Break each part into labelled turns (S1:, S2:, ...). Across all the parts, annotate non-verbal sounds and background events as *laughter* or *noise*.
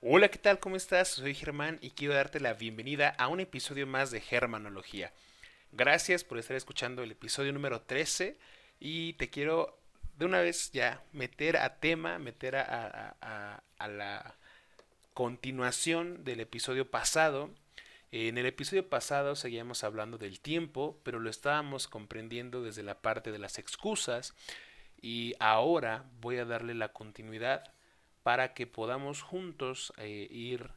S1: Hola, ¿qué tal? ¿Cómo estás? Soy Germán y quiero darte la bienvenida a un episodio más de Germanología. Gracias por estar escuchando el episodio número 13 y te quiero de una vez ya meter a tema, meter a, la continuación del episodio pasado. En el episodio pasado seguíamos hablando del tiempo, pero lo estábamos comprendiendo desde la parte de las excusas y ahora voy a darle la continuidad para que podamos juntos eh, ir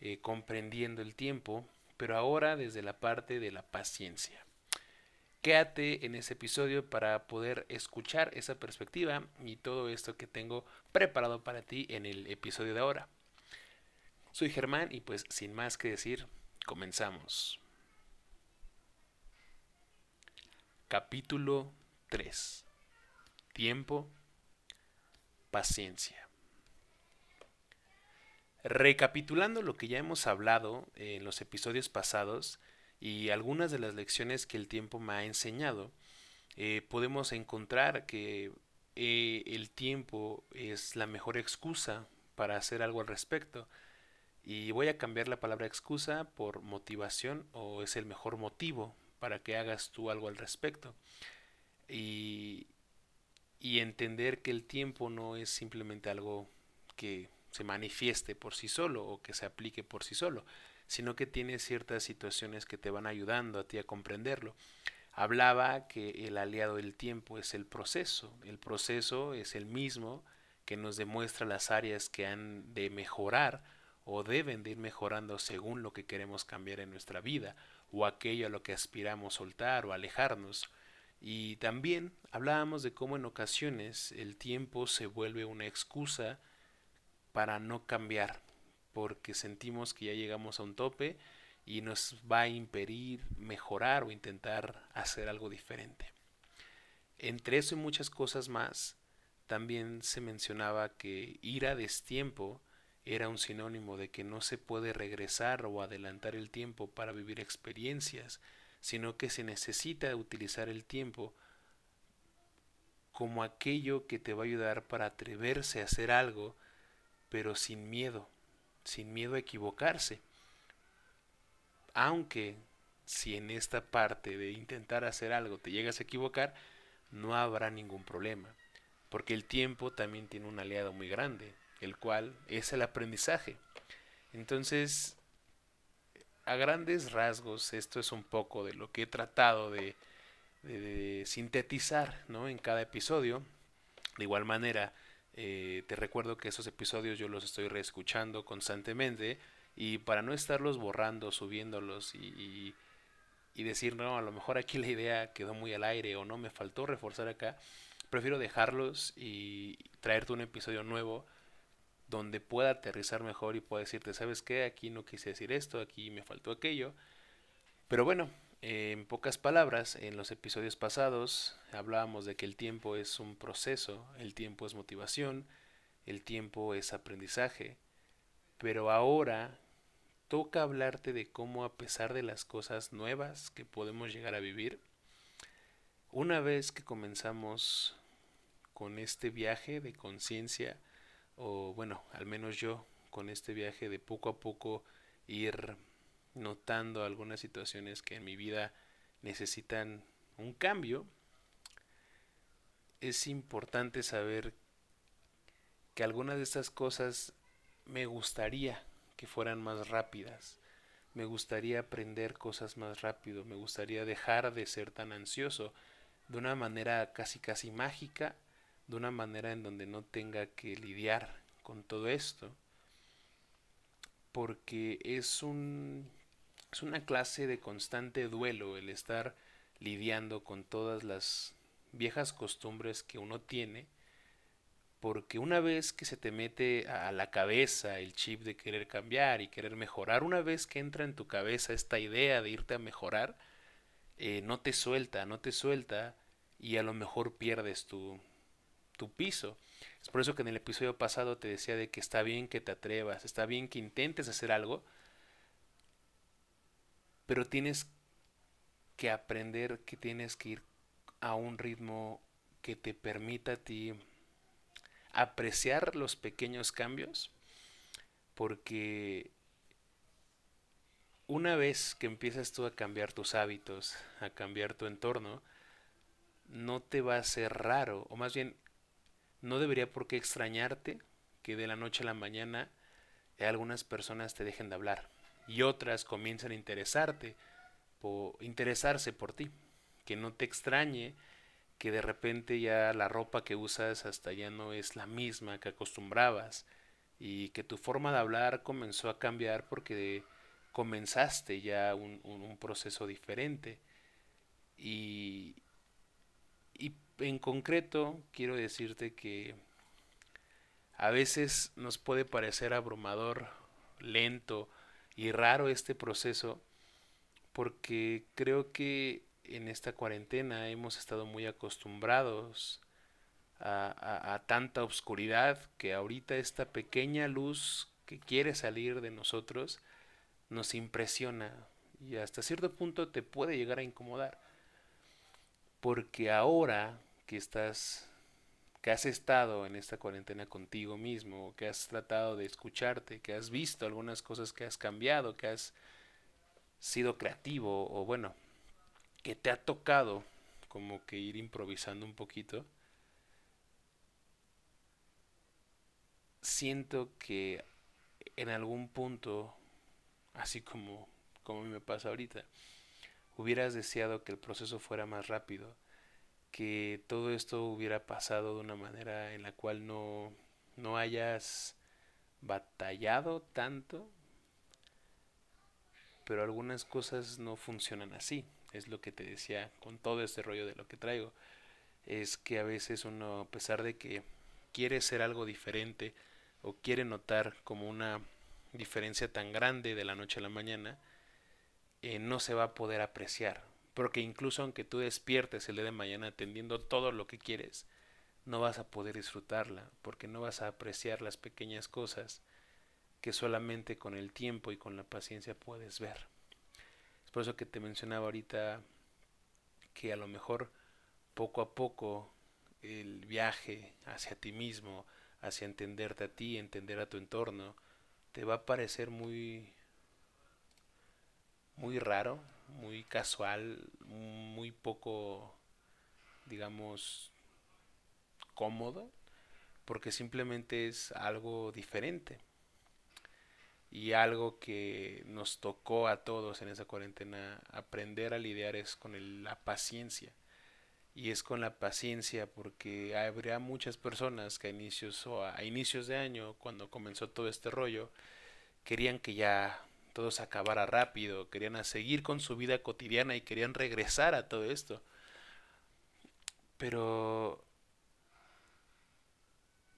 S1: eh, comprendiendo el tiempo, pero ahora desde la parte de la paciencia. Quédate en ese episodio para poder escuchar esa perspectiva y todo esto que tengo preparado para ti en el episodio de ahora. Soy Germán y pues sin más que decir, comenzamos. Capítulo 3. Tiempo, paciencia. Recapitulando lo que ya hemos hablado en los episodios pasados y algunas de las lecciones que el tiempo me ha enseñado, eh, podemos encontrar que eh, el tiempo es la mejor excusa para hacer algo al respecto. Y voy a cambiar la palabra excusa por motivación o es el mejor motivo para que hagas tú algo al respecto. Y, y entender que el tiempo no es simplemente algo que se manifieste por sí solo o que se aplique por sí solo, sino que tiene ciertas situaciones que te van ayudando a ti a comprenderlo. Hablaba que el aliado del tiempo es el proceso. El proceso es el mismo que nos demuestra las áreas que han de mejorar o deben de ir mejorando según lo que queremos cambiar en nuestra vida o aquello a lo que aspiramos soltar o alejarnos. Y también hablábamos de cómo en ocasiones el tiempo se vuelve una excusa para no cambiar, porque sentimos que ya llegamos a un tope y nos va a impedir mejorar o intentar hacer algo diferente. Entre eso y muchas cosas más, también se mencionaba que ir a destiempo era un sinónimo de que no se puede regresar o adelantar el tiempo para vivir experiencias, sino que se necesita utilizar el tiempo como aquello que te va a ayudar para atreverse a hacer algo pero sin miedo, sin miedo a equivocarse. Aunque si en esta parte de intentar hacer algo te llegas a equivocar, no habrá ningún problema, porque el tiempo también tiene un aliado muy grande, el cual es el aprendizaje. Entonces, a grandes rasgos, esto es un poco de lo que he tratado de, sintetizar ¿no? en cada episodio. De igual manera, eh, te recuerdo que esos episodios yo los estoy reescuchando constantemente y para no estarlos borrando, subiéndolos y, y, decir, no, a lo mejor aquí la idea quedó muy al aire o no, me faltó reforzar acá, prefiero dejarlos y traerte un episodio nuevo donde pueda aterrizar mejor y pueda decirte, ¿sabes qué? Aquí no quise decir esto, aquí me faltó aquello. Pero bueno, en pocas palabras, en los episodios pasados hablábamos de que el tiempo es un proceso, el tiempo es motivación, el tiempo es aprendizaje, pero ahora toca hablarte de cómo a pesar de las cosas nuevas que podemos llegar a vivir, una vez que comenzamos con este viaje de conciencia, o bueno, al menos yo, con este viaje de poco a poco ir notando algunas situaciones que en mi vida necesitan un cambio, es importante saber que algunas de estas cosas me gustaría que fueran más rápidas. Me gustaría aprender cosas más rápido, me gustaría dejar de ser tan ansioso de una manera casi casi mágica, de una manera en donde no tenga que lidiar con todo esto, porque es un es una clase de constante duelo el estar lidiando con todas las viejas costumbres que uno tiene, porque una vez que se te mete a la cabeza el chip de querer cambiar y querer mejorar, una vez que entra en tu cabeza esta idea de irte a mejorar, eh, no te suelta, no te suelta y a lo mejor pierdes tu, tu piso. Es por eso que en el episodio pasado te decía de que está bien que te atrevas, está bien que intentes hacer algo, pero tienes que aprender que tienes que ir a un ritmo que te permita a ti apreciar los pequeños cambios, porque una vez que empiezas tú a cambiar tus hábitos, a cambiar tu entorno, no te va a ser raro, o más bien, no debería por qué extrañarte que de la noche a la mañana algunas personas te dejen de hablar y otras comiencen a interesarte, por, interesarse por ti, que no te extrañe que de repente ya la ropa que usas hasta ya no es la misma que acostumbrabas y que tu forma de hablar comenzó a cambiar porque comenzaste ya un, un, proceso diferente. Y, y en concreto quiero decirte que a veces nos puede parecer abrumador, lento y raro este proceso porque creo que en esta cuarentena hemos estado muy acostumbrados a, tanta oscuridad que ahorita esta pequeña luz que quiere salir de nosotros nos impresiona y hasta cierto punto te puede llegar a incomodar. Porque ahora que estás, que has estado en esta cuarentena contigo mismo, que has tratado de escucharte, que has visto algunas cosas que has cambiado, que has sido creativo o bueno, que te ha tocado como que ir improvisando un poquito, siento que en algún punto, así como, como me pasa ahorita, hubieras deseado que el proceso fuera más rápido, que todo esto hubiera pasado de una manera en la cual no, no hayas batallado tanto, pero algunas cosas no funcionan así es lo que te decía con todo este rollo de lo que traigo, es que a veces uno, a pesar de que quiere ser algo diferente o quiere notar como una diferencia tan grande de la noche a la mañana, eh, no se va a poder apreciar. Porque incluso aunque tú despiertes el día de mañana atendiendo todo lo que quieres, no vas a poder disfrutarla, porque no vas a apreciar las pequeñas cosas que solamente con el tiempo y con la paciencia puedes ver. Por eso que te mencionaba ahorita que a lo mejor poco a poco el viaje hacia ti mismo, hacia entenderte a ti, entender a tu entorno, te va a parecer muy muy raro, muy casual, muy poco digamos cómodo, porque simplemente es algo diferente y algo que nos tocó a todos en esa cuarentena aprender a lidiar es con la paciencia. Y es con la paciencia porque habría muchas personas que a inicios o a inicios de año, cuando comenzó todo este rollo, querían que ya todo se acabara rápido, querían seguir con su vida cotidiana y querían regresar a todo esto. Pero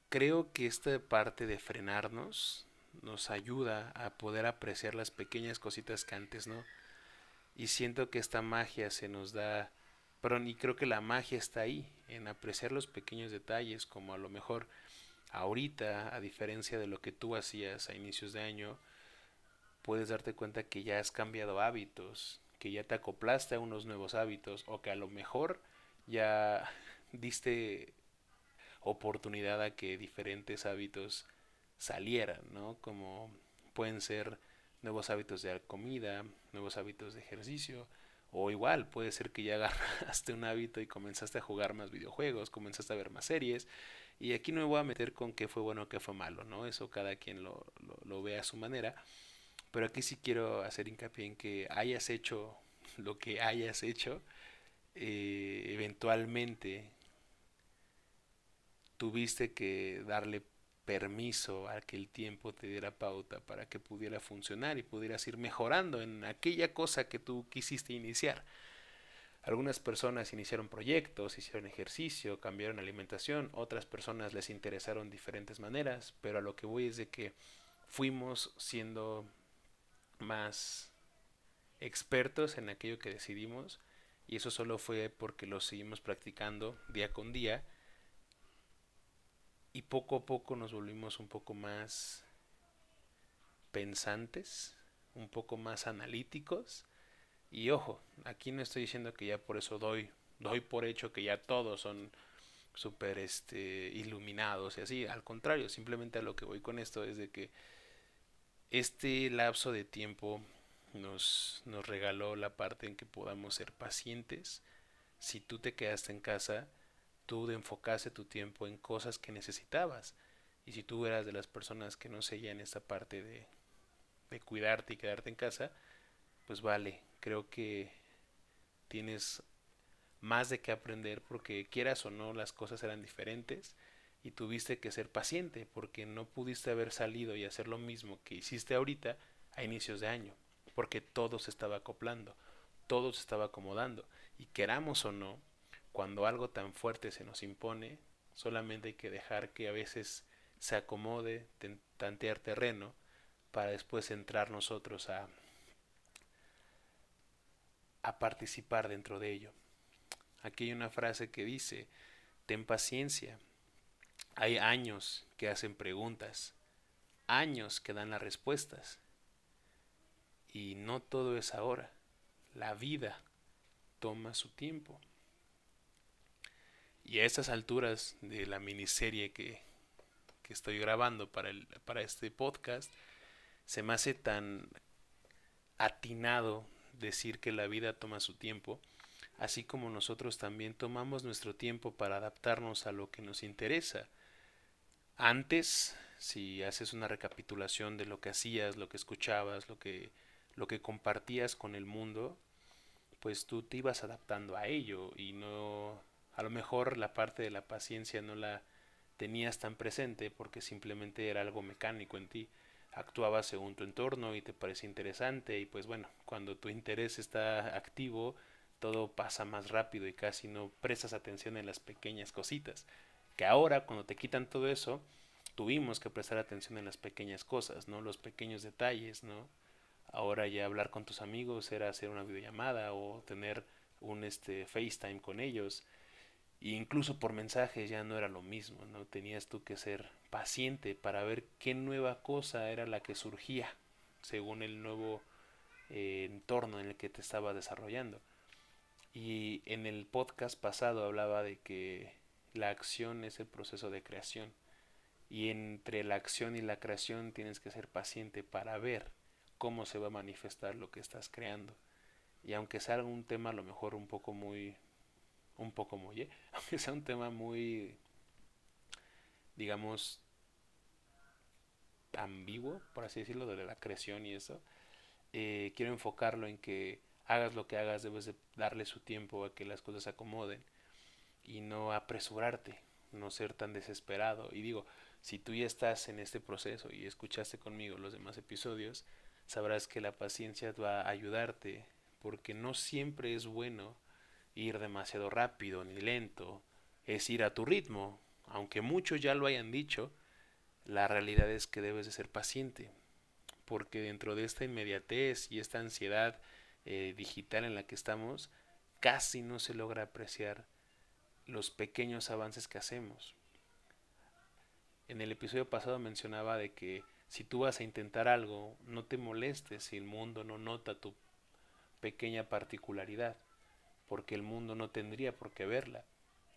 S1: creo que esta parte de frenarnos, nos ayuda a poder apreciar las pequeñas cositas que antes no. Y siento que esta magia se nos da, pero ni creo que la magia está ahí, en apreciar los pequeños detalles, como a lo mejor ahorita, a diferencia de lo que tú hacías a inicios de año, puedes darte cuenta que ya has cambiado hábitos, que ya te acoplaste a unos nuevos hábitos, o que a lo mejor ya *laughs* diste oportunidad a que diferentes hábitos salieran, ¿no? Como pueden ser nuevos hábitos de comida, nuevos hábitos de ejercicio, o igual puede ser que ya *laughs* agarraste un hábito y comenzaste a jugar más videojuegos, comenzaste a ver más series, y aquí no me voy a meter con qué fue bueno o qué fue malo, ¿no? Eso cada quien lo, lo, ve a su manera, pero aquí sí quiero hacer hincapié en que hayas hecho *laughs* lo que hayas hecho, eh, eventualmente tuviste que darle permiso a que el tiempo te diera pauta para que pudiera funcionar y pudieras ir mejorando en aquella cosa que tú quisiste iniciar. Algunas personas iniciaron proyectos, hicieron ejercicio, cambiaron alimentación, otras personas les interesaron diferentes maneras, pero a lo que voy es de que fuimos siendo más expertos en aquello que decidimos y eso solo fue porque lo seguimos practicando día con día y poco a poco nos volvimos un poco más pensantes, un poco más analíticos. Y ojo, aquí no estoy diciendo que ya por eso doy, doy por hecho que ya todos son súper este, iluminados y así. Al contrario, simplemente a lo que voy con esto es de que este lapso de tiempo nos, nos regaló la parte en que podamos ser pacientes. Si tú te quedaste en casa, tú enfocaste tu tiempo en cosas que necesitabas. Y si tú eras de las personas que no seguían esta parte de, de cuidarte y quedarte en casa, pues vale, creo que tienes más de qué aprender porque quieras o no las cosas eran diferentes y tuviste que ser paciente porque no pudiste haber salido y hacer lo mismo que hiciste ahorita a inicios de año porque todo se estaba acoplando, todo se estaba acomodando y queramos o no, cuando algo tan fuerte se nos impone, solamente hay que dejar que a veces se acomode, tantear terreno para después entrar nosotros a, a participar dentro de ello. Aquí hay una frase que dice, ten paciencia. Hay años que hacen preguntas, años que dan las respuestas. Y no todo es ahora. La vida toma su tiempo. Y a estas alturas de la miniserie que, que estoy grabando para, el, para este podcast, se me hace tan atinado decir que la vida toma su tiempo, así como nosotros también tomamos nuestro tiempo para adaptarnos a lo que nos interesa. Antes, si haces una recapitulación de lo que hacías, lo que escuchabas, lo que, lo que compartías con el mundo, pues tú te ibas adaptando a ello y no, a lo mejor la parte de la paciencia no la tenías tan presente porque simplemente era algo mecánico en ti actuabas según tu entorno y te parece interesante y pues bueno, cuando tu interés está activo, todo pasa más rápido y casi no prestas atención en las pequeñas cositas. Que ahora, cuando te quitan todo eso, tuvimos que prestar atención en las pequeñas cosas, ¿no? Los pequeños detalles, ¿no? Ahora ya hablar con tus amigos era hacer una videollamada o tener un este FaceTime con ellos y incluso por mensajes ya no era lo mismo, ¿no? Tenías tú que ser paciente para ver qué nueva cosa era la que surgía según el nuevo eh, entorno en el que te estaba desarrollando. Y en el podcast pasado hablaba de que la acción es el proceso de creación. Y entre la acción y la creación tienes que ser paciente para ver cómo se va a manifestar lo que estás creando. Y aunque sea un tema a lo mejor un poco muy un poco muy, *laughs* aunque sea un tema muy, digamos, ambiguo, por así decirlo, de la creación y eso, eh, quiero enfocarlo en que hagas lo que hagas, debes de darle su tiempo a que las cosas se acomoden y no apresurarte, no ser tan desesperado. Y digo, si tú ya estás en este proceso y escuchaste conmigo los demás episodios, sabrás que la paciencia va a ayudarte, porque no siempre es bueno ir demasiado rápido ni lento, es ir a tu ritmo. Aunque muchos ya lo hayan dicho, la realidad es que debes de ser paciente, porque dentro de esta inmediatez y esta ansiedad eh, digital en la que estamos, casi no se logra apreciar los pequeños avances que hacemos. En el episodio pasado mencionaba de que si tú vas a intentar algo, no te molestes si el mundo no nota tu pequeña particularidad porque el mundo no tendría por qué verla.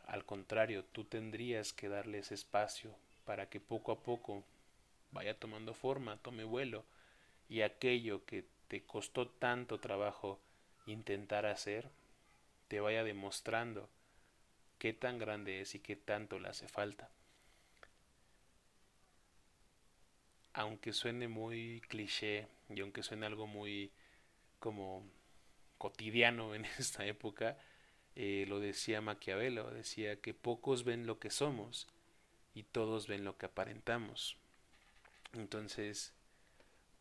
S1: Al contrario, tú tendrías que darle ese espacio para que poco a poco vaya tomando forma, tome vuelo, y aquello que te costó tanto trabajo intentar hacer, te vaya demostrando qué tan grande es y qué tanto le hace falta. Aunque suene muy cliché y aunque suene algo muy como cotidiano en *laughs* esta época, eh, lo decía Maquiavelo, decía que pocos ven lo que somos y todos ven lo que aparentamos. Entonces,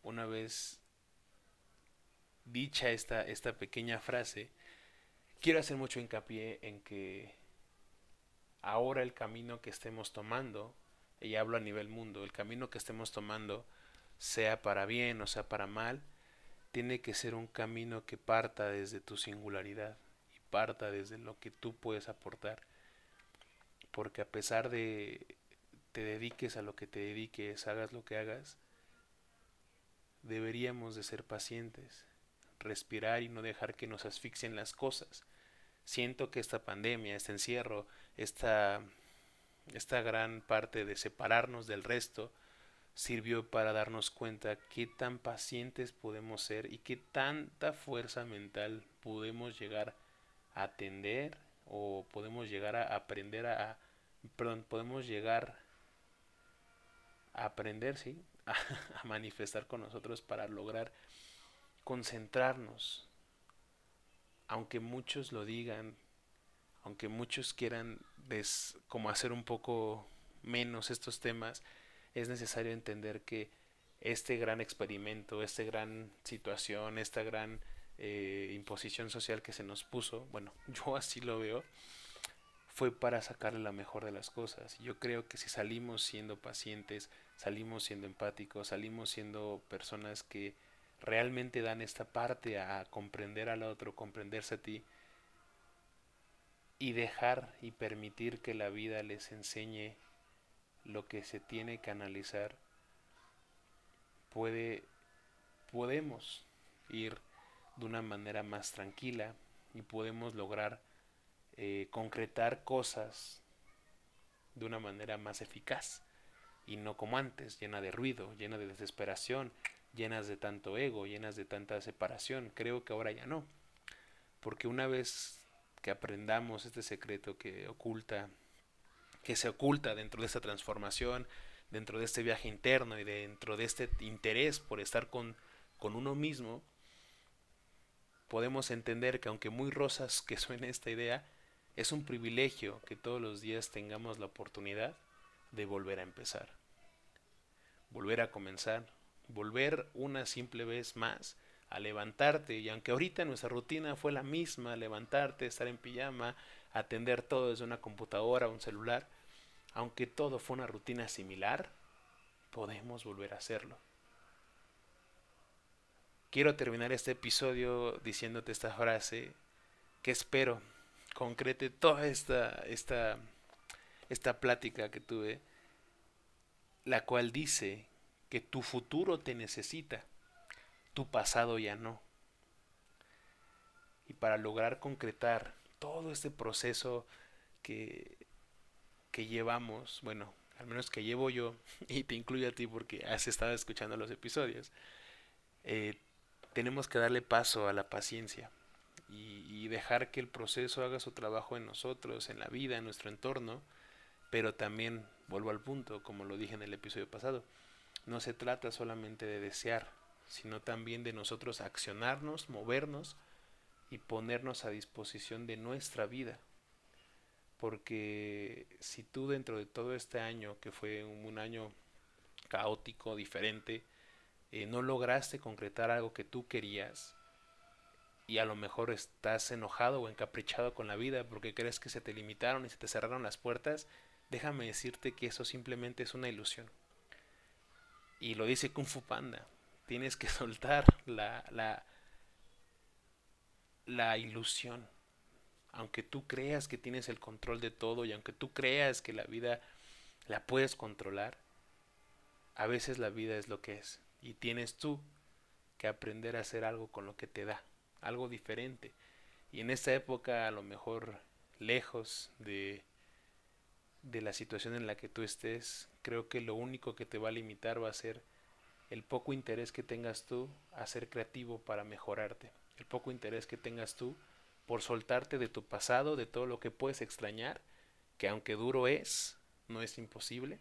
S1: una vez dicha esta, esta pequeña frase, quiero hacer mucho hincapié en que ahora el camino que estemos tomando, y hablo a nivel mundo, el camino que estemos tomando, sea para bien o sea para mal, tiene que ser un camino que parta desde tu singularidad y parta desde lo que tú puedes aportar. Porque a pesar de te dediques a lo que te dediques, hagas lo que hagas, deberíamos de ser pacientes, respirar y no dejar que nos asfixien las cosas. Siento que esta pandemia, este encierro, esta, esta gran parte de separarnos del resto, sirvió para darnos cuenta qué tan pacientes podemos ser y qué tanta fuerza mental podemos llegar a atender o podemos llegar a aprender a, perdón, podemos llegar a aprender, sí, *laughs* a, a manifestar con nosotros para lograr concentrarnos. Aunque muchos lo digan, aunque muchos quieran des, como hacer un poco menos estos temas, es necesario entender que este gran experimento, esta gran situación, esta gran eh, imposición social que se nos puso, bueno, *laughs* yo así lo veo, fue para sacarle la mejor de las cosas. Yo creo que si salimos siendo pacientes, salimos siendo empáticos, salimos siendo personas que realmente dan esta parte a comprender al otro, comprenderse a ti y dejar y permitir que la vida les enseñe lo que se tiene que analizar, puede, podemos ir de una manera más tranquila y podemos lograr eh, concretar cosas de una manera más eficaz y no como antes, llena de ruido, llena de desesperación, llenas de tanto ego, llenas de tanta separación. Creo que ahora ya no, porque una vez que aprendamos este secreto que oculta, que se oculta dentro de esta transformación, dentro de este viaje interno y dentro de este interés por estar con, con uno mismo, podemos entender que aunque muy rosas que suene esta idea, es un privilegio que todos los días tengamos la oportunidad de volver a empezar, volver a comenzar, volver una simple vez más a levantarte y aunque ahorita nuestra rutina fue la misma, levantarte, estar en pijama, atender todo desde una computadora un celular, aunque todo fue una rutina similar, podemos volver a hacerlo. Quiero terminar este episodio diciéndote esta frase que espero concrete toda esta, esta, esta plática que tuve, la cual dice que tu futuro te necesita, tu pasado ya no. Y para lograr concretar todo este proceso que, que llevamos, bueno, al menos que llevo yo, *laughs* y te incluyo a ti porque has estado escuchando los episodios, eh, tenemos que darle paso a la paciencia y, dejar que el proceso haga su trabajo en nosotros, en la vida, en nuestro entorno, pero también, vuelvo al punto, como lo dije en el episodio pasado, no se trata solamente de desear, sino también de nosotros accionarnos, movernos y ponernos a disposición de nuestra vida. Porque si tú dentro de todo este año, que fue un año caótico, diferente, eh, no lograste concretar algo que tú querías y a lo mejor estás enojado o encaprichado con la vida porque crees que se te limitaron y se te cerraron las puertas, déjame decirte que eso simplemente es una ilusión. Y lo dice Kung Fu Panda, tienes que *laughs* soltar la, la, la ilusión. Aunque tú creas que tienes el control de todo y aunque tú creas que la vida la puedes controlar, a veces la vida es lo que es y tienes tú que aprender a hacer algo con lo que te da, algo diferente. Y en esta época, a lo mejor lejos de, de la situación en la que tú estés, creo que lo único que te va a limitar va a ser el poco interés que tengas tú a ser creativo para mejorarte, el poco interés que tengas tú por soltarte de tu pasado, de todo lo que puedes extrañar, que aunque duro es, no es imposible,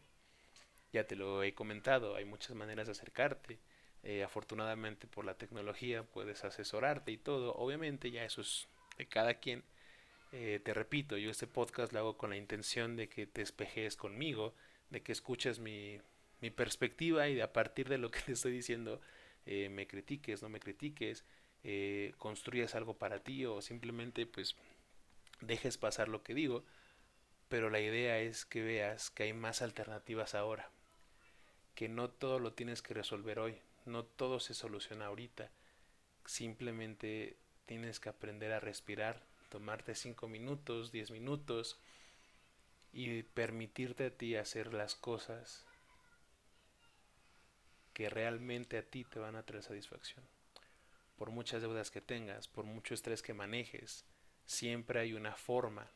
S1: ya te lo he comentado, hay muchas maneras de acercarte. Eh, afortunadamente por la tecnología puedes asesorarte y todo. Obviamente ya eso es de cada quien. Eh, te repito, yo este podcast lo hago con la intención de que te espejes conmigo, de que escuches mi, mi perspectiva y a partir de lo que *laughs* te estoy diciendo eh, me critiques, no me critiques, construyas algo para ti o simplemente pues dejes pasar lo que digo. Pero la idea es que veas que hay más alternativas ahora que no todo lo tienes que resolver hoy, no todo se soluciona ahorita, simplemente tienes que aprender a respirar, tomarte 5 minutos, 10 minutos y permitirte a ti hacer las cosas que realmente a ti te van a traer satisfacción. Por muchas deudas que tengas, por mucho estrés que manejes, siempre hay una forma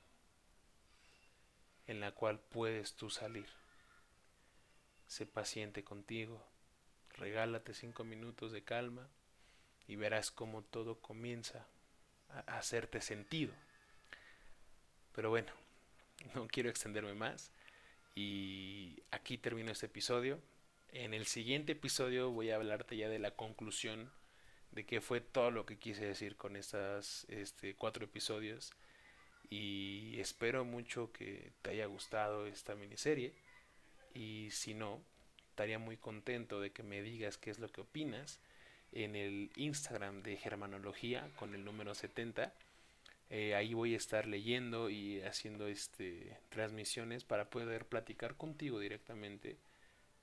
S1: en la cual puedes tú salir sé paciente contigo, regálate cinco minutos de calma y verás cómo todo comienza a hacerte sentido. Pero bueno, *laughs* no quiero extenderme más y aquí termino este episodio. En el siguiente episodio voy a hablarte ya de la conclusión de qué fue todo lo que quise decir con estas este, cuatro episodios y espero mucho que te haya gustado esta miniserie y si no, estaría muy contento de que me digas qué es lo que opinas en el Instagram de Germanología con el número 70. Eh, ahí voy a estar leyendo y haciendo este, transmisiones para poder platicar contigo directamente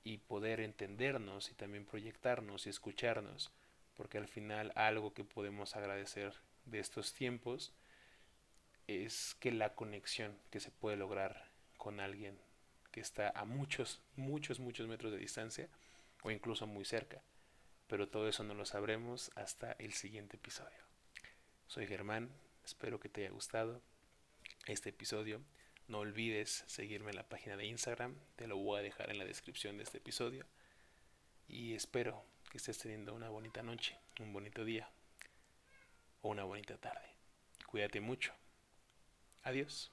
S1: y poder entendernos y también proyectarnos y escucharnos, porque al final algo que podemos agradecer de estos tiempos es que la conexión que se puede lograr con alguien que está a muchos, muchos, muchos metros de distancia o incluso muy cerca. Pero todo eso no lo sabremos hasta el siguiente episodio. Soy Germán, espero que te haya gustado este episodio. No olvides seguirme en la página de Instagram, te lo voy a dejar en la descripción de este episodio. Y espero que estés teniendo una bonita noche, un bonito día o una bonita tarde. Cuídate mucho. Adiós.